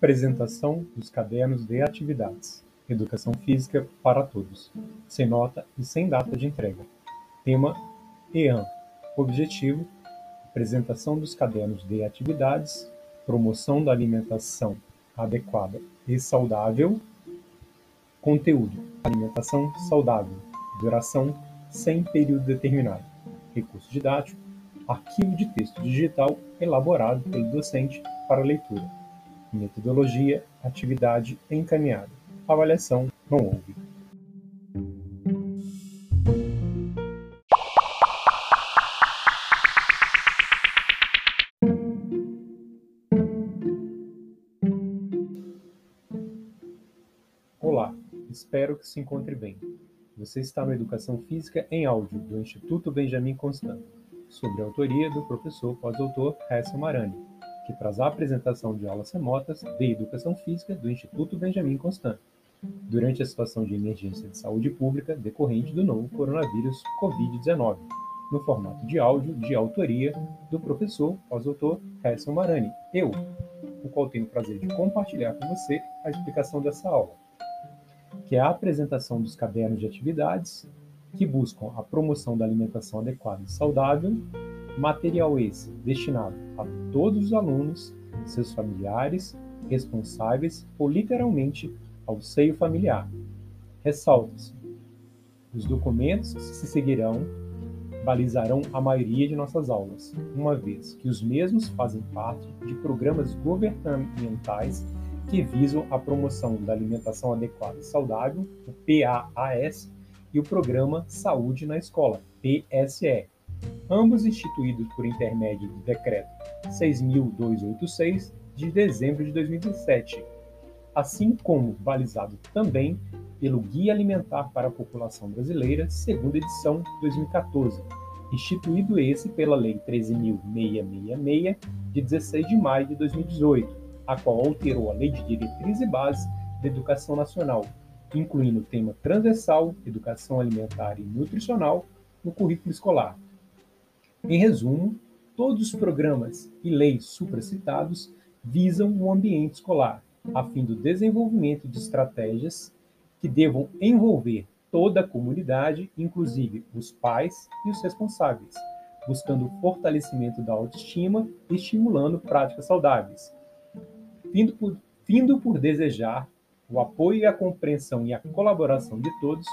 Apresentação dos cadernos de atividades. Educação física para todos. Sem nota e sem data de entrega. Tema EAN. Objetivo: apresentação dos cadernos de atividades, promoção da alimentação adequada e saudável. Conteúdo: alimentação saudável. Duração: sem período determinado. Recurso didático: arquivo de texto digital elaborado pelo docente para leitura. Metodologia: atividade encaminhada. Avaliação: não houve. Olá, espero que se encontre bem. Você está no Educação Física em Áudio do Instituto Benjamin Constant, sob a autoria do professor pós-doutor Hessel Marani que traz a apresentação de aulas remotas de Educação Física do Instituto Benjamin Constant, durante a situação de emergência de saúde pública decorrente do novo coronavírus Covid-19, no formato de áudio de autoria do professor pós-doutor Harrison Marani, eu, o qual tenho o prazer de compartilhar com você a explicação dessa aula, que é a apresentação dos cadernos de atividades que buscam a promoção da alimentação adequada e saudável Material esse destinado a todos os alunos, seus familiares, responsáveis ou literalmente ao seio familiar. Ressalta-se: os documentos que se seguirão balizarão a maioria de nossas aulas, uma vez que os mesmos fazem parte de programas governamentais que visam a promoção da alimentação adequada e saudável, o PAAS, e o Programa Saúde na Escola, PSE, ambos instituídos por intermédio do Decreto 6.286 de dezembro de 2017, assim como balizado também pelo Guia Alimentar para a População Brasileira, segunda edição 2014, instituído esse pela Lei 13.666, de 16 de maio de 2018, a qual alterou a Lei de Diretriz e Base da Educação Nacional, incluindo o tema transversal, educação alimentar e nutricional, no currículo escolar, em resumo, todos os programas e leis supracitados visam o ambiente escolar, a fim do desenvolvimento de estratégias que devam envolver toda a comunidade, inclusive os pais e os responsáveis, buscando o fortalecimento da autoestima e estimulando práticas saudáveis, vindo por, vindo por desejar o apoio a compreensão e a colaboração de todos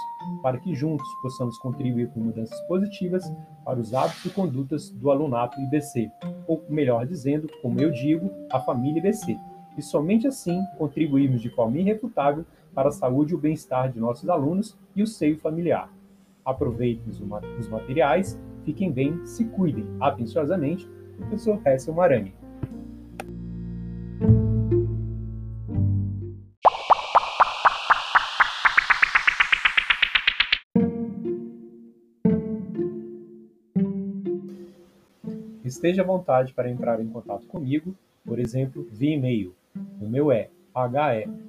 para que juntos possamos contribuir com mudanças positivas para os hábitos e condutas do alunato IBC, ou melhor dizendo, como eu digo, a família IBC. E somente assim contribuirmos de forma irrefutável para a saúde e o bem-estar de nossos alunos e o seio familiar. Aproveitem os materiais, fiquem bem, se cuidem. Atenciosamente, professor Hessel Marani. Esteja à vontade para entrar em contato comigo, por exemplo, via e-mail. O meu é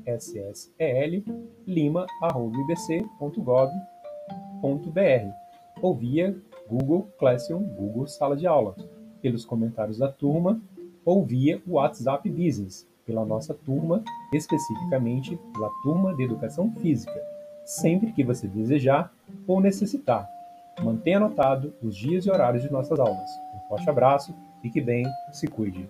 hessslima.ibc.gov.br ou via Google Classroom, Google Sala de Aula, pelos comentários da turma ou via WhatsApp Business, pela nossa turma, especificamente pela turma de Educação Física, sempre que você desejar ou necessitar. Mantenha anotado os dias e horários de nossas aulas. Um forte abraço, fique bem, se cuide.